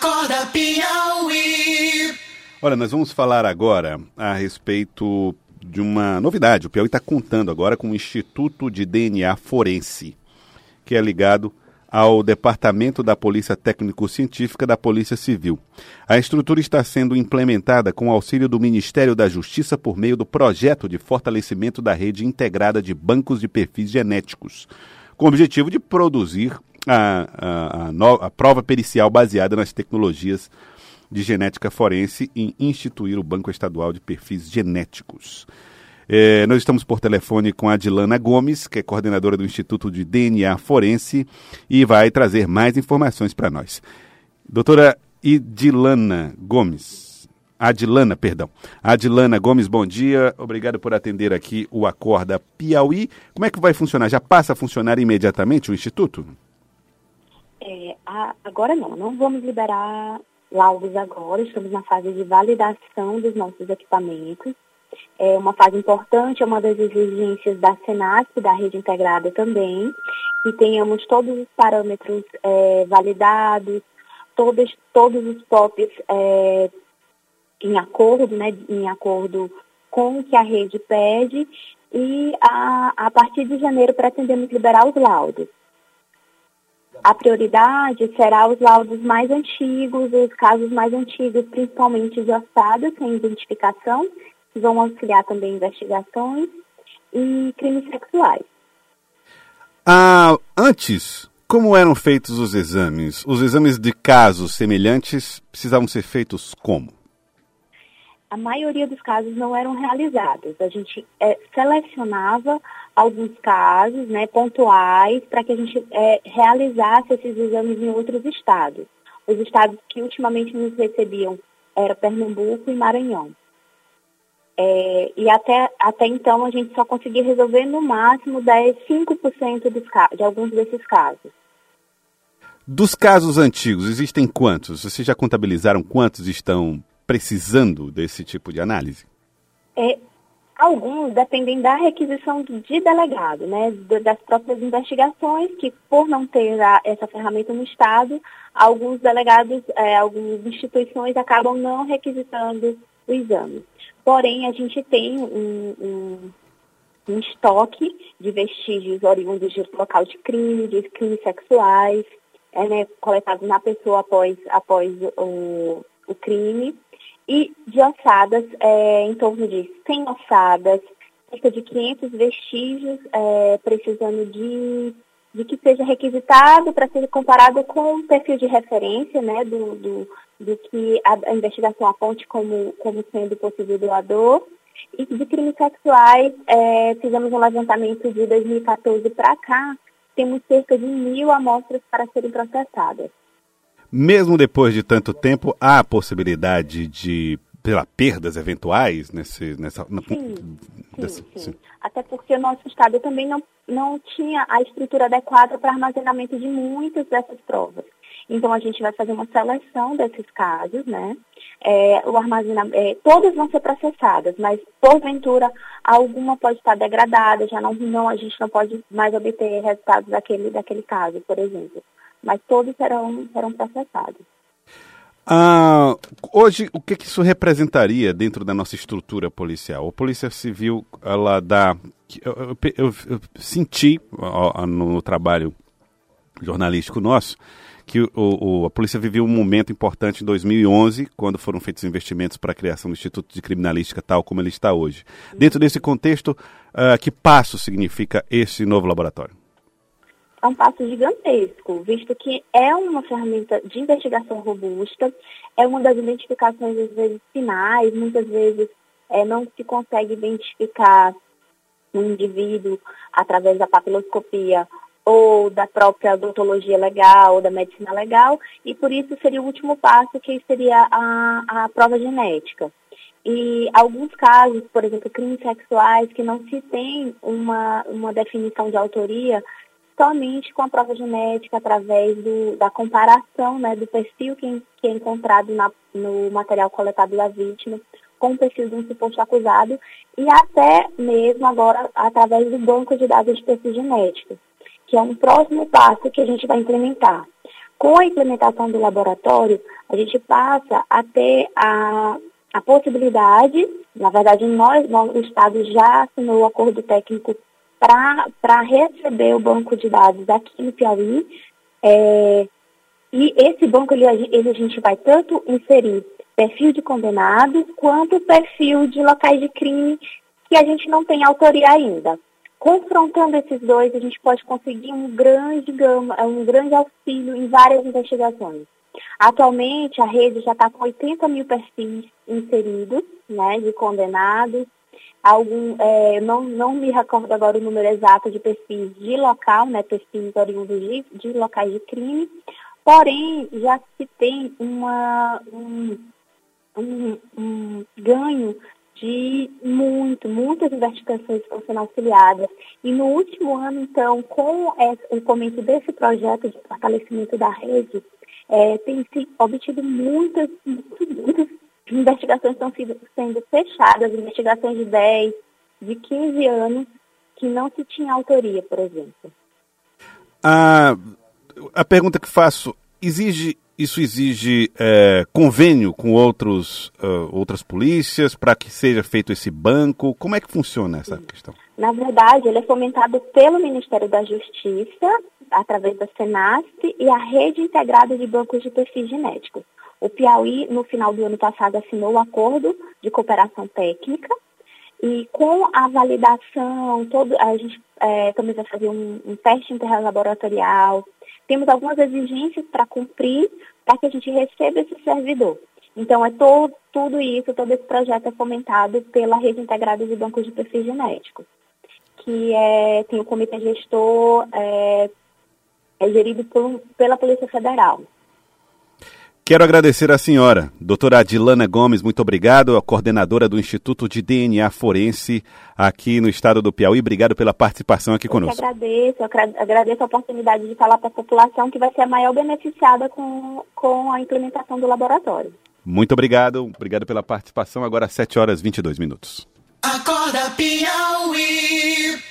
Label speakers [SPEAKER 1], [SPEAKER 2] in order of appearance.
[SPEAKER 1] Acorda Piauí.
[SPEAKER 2] Olha, nós vamos falar agora a respeito de uma novidade. O Piauí está contando agora com o Instituto de DNA Forense, que é ligado ao Departamento da Polícia Técnico-Científica da Polícia Civil. A estrutura está sendo implementada com auxílio do Ministério da Justiça por meio do projeto de fortalecimento da rede integrada de bancos de perfis genéticos, com o objetivo de produzir a, a, no, a prova pericial baseada nas tecnologias de genética forense e instituir o Banco Estadual de Perfis Genéticos. É, nós estamos por telefone com a Dilana Gomes, que é coordenadora do Instituto de DNA Forense, e vai trazer mais informações para nós. Doutora Idilana Gomes. Adilana, perdão. Adilana Gomes, bom dia. Obrigado por atender aqui o Acorda Piauí. Como é que vai funcionar? Já passa a funcionar imediatamente o Instituto?
[SPEAKER 3] É, a, agora não, não vamos liberar laudos agora, estamos na fase de validação dos nossos equipamentos é uma fase importante, é uma das exigências da SENAC, da rede integrada também, que tenhamos todos os parâmetros é, validados, todos, todos os POPs é, em acordo, né, em acordo com o que a rede pede, e a, a partir de janeiro pretendemos liberar os laudos. A prioridade será os laudos mais antigos, os casos mais antigos, principalmente de ossadas sem identificação, que vão auxiliar também investigações e crimes sexuais.
[SPEAKER 2] Ah, antes, como eram feitos os exames? Os exames de casos semelhantes precisavam ser feitos como?
[SPEAKER 3] A maioria dos casos não eram realizados. A gente é, selecionava alguns casos né, pontuais para que a gente é, realizasse esses exames em outros estados. Os estados que ultimamente nos recebiam eram Pernambuco e Maranhão. É, e até, até então a gente só conseguia resolver no máximo 10, 5% dos, de alguns desses casos.
[SPEAKER 2] Dos casos antigos, existem quantos? Vocês já contabilizaram quantos estão precisando desse tipo de análise?
[SPEAKER 3] É, alguns dependem da requisição de delegado, né, das próprias investigações, que por não ter a, essa ferramenta no Estado, alguns delegados, é, algumas instituições acabam não requisitando o exame. Porém, a gente tem um, um, um estoque de vestígios oriundos de local de crime, de crimes sexuais, é, né, coletados na pessoa após, após o, o crime, e de ossadas, é, em torno de 100 ossadas, cerca de 500 vestígios, é, precisando de, de que seja requisitado para ser comparado com o perfil de referência né, do, do, do que a, a, investigação aponte como, como sendo possível doador. E de crimes sexuais, é, fizemos um levantamento de 2014 para cá, temos cerca de mil amostras para serem processadas.
[SPEAKER 2] Mesmo depois de tanto tempo, há a possibilidade de pela perdas eventuais nesse nessa
[SPEAKER 3] sim, sim, sim. até porque o nosso estado também não não tinha a estrutura adequada para armazenamento de muitas dessas provas então, a gente vai fazer uma seleção desses casos, né? É, o armazenamento, é, todas vão ser processadas, mas porventura alguma pode estar degradada, já não, não a gente não pode mais obter resultados daquele, daquele caso, por exemplo. Mas todos serão, serão processados.
[SPEAKER 2] Ah, hoje, o que, isso representaria dentro da nossa estrutura policial? A Polícia Civil, ela dá. Eu, eu, eu, eu senti ó, no trabalho jornalístico nosso que o, o, a polícia viveu um momento importante em 2011, quando foram feitos investimentos para a criação do Instituto de Criminalística tal como ele está hoje. Dentro desse contexto, uh, que passo significa esse novo laboratório?
[SPEAKER 3] É um passo gigantesco, visto que é uma ferramenta de investigação robusta, é uma das identificações, às vezes, finais, muitas vezes é, não se consegue identificar um indivíduo através da papiloscopia ou da própria odontologia legal, ou da medicina legal, e por isso seria o último passo, que seria a, a prova genética. E alguns casos, por exemplo, crimes sexuais, que não se tem uma, uma definição de autoria, somente com a prova genética, através do, da comparação né, do perfil que, que é encontrado na, no material coletado da vítima com o perfil de um suposto acusado, e até mesmo agora através do banco de dados de perfil genético que é um próximo passo que a gente vai implementar. Com a implementação do laboratório, a gente passa a ter a, a possibilidade, na verdade, nós, o Estado já assinou o acordo técnico para receber o banco de dados aqui no Piauí. É, e esse banco, ele, ele, a gente vai tanto inserir perfil de condenados quanto perfil de locais de crime que a gente não tem autoria ainda. Confrontando esses dois, a gente pode conseguir um grande gama, um grande auxílio em várias investigações. Atualmente, a rede já está com 80 mil perfis inseridos, né, de condenados. Algum, é, não, não me recordo agora o número exato de perfis de local, né, perfis oriundos de, de locais de crime. Porém, já se tem uma, um, um, um ganho de muito, muitas investigações estão sendo auxiliadas. E no último ano, então, com o começo desse projeto de fortalecimento da rede, é, tem se obtido muitas, muitas investigações estão sendo fechadas, investigações de 10, de 15 anos, que não se tinha autoria, por exemplo.
[SPEAKER 2] A, a pergunta que faço, exige isso exige é, convênio com outros, uh, outras polícias para que seja feito esse banco? Como é que funciona essa Sim. questão?
[SPEAKER 3] Na verdade, ele é fomentado pelo Ministério da Justiça, através da Senasp e a Rede Integrada de Bancos de Perfis Genéticos. O Piauí, no final do ano passado, assinou o acordo de cooperação técnica e com a validação, todo, a gente é, também vai fazer um, um teste interlaboratorial, temos algumas exigências para cumprir para que a gente receba esse servidor. Então, é todo, tudo isso, todo esse projeto é fomentado pela Rede Integrada de Bancos de Perfis Genéticos, que é, tem o comitê gestor, é, é gerido por, pela Polícia Federal.
[SPEAKER 2] Quero agradecer à senhora, doutora Adilana Gomes, muito obrigado, a coordenadora do Instituto de DNA Forense aqui no estado do Piauí. Obrigado pela participação aqui
[SPEAKER 3] eu
[SPEAKER 2] conosco.
[SPEAKER 3] Eu agradeço, eu agradeço a oportunidade de falar para a população que vai ser a maior beneficiada com, com a implementação do laboratório.
[SPEAKER 2] Muito obrigado, obrigado pela participação. Agora 7 horas e 22 minutos.
[SPEAKER 1] Acorda Piauí.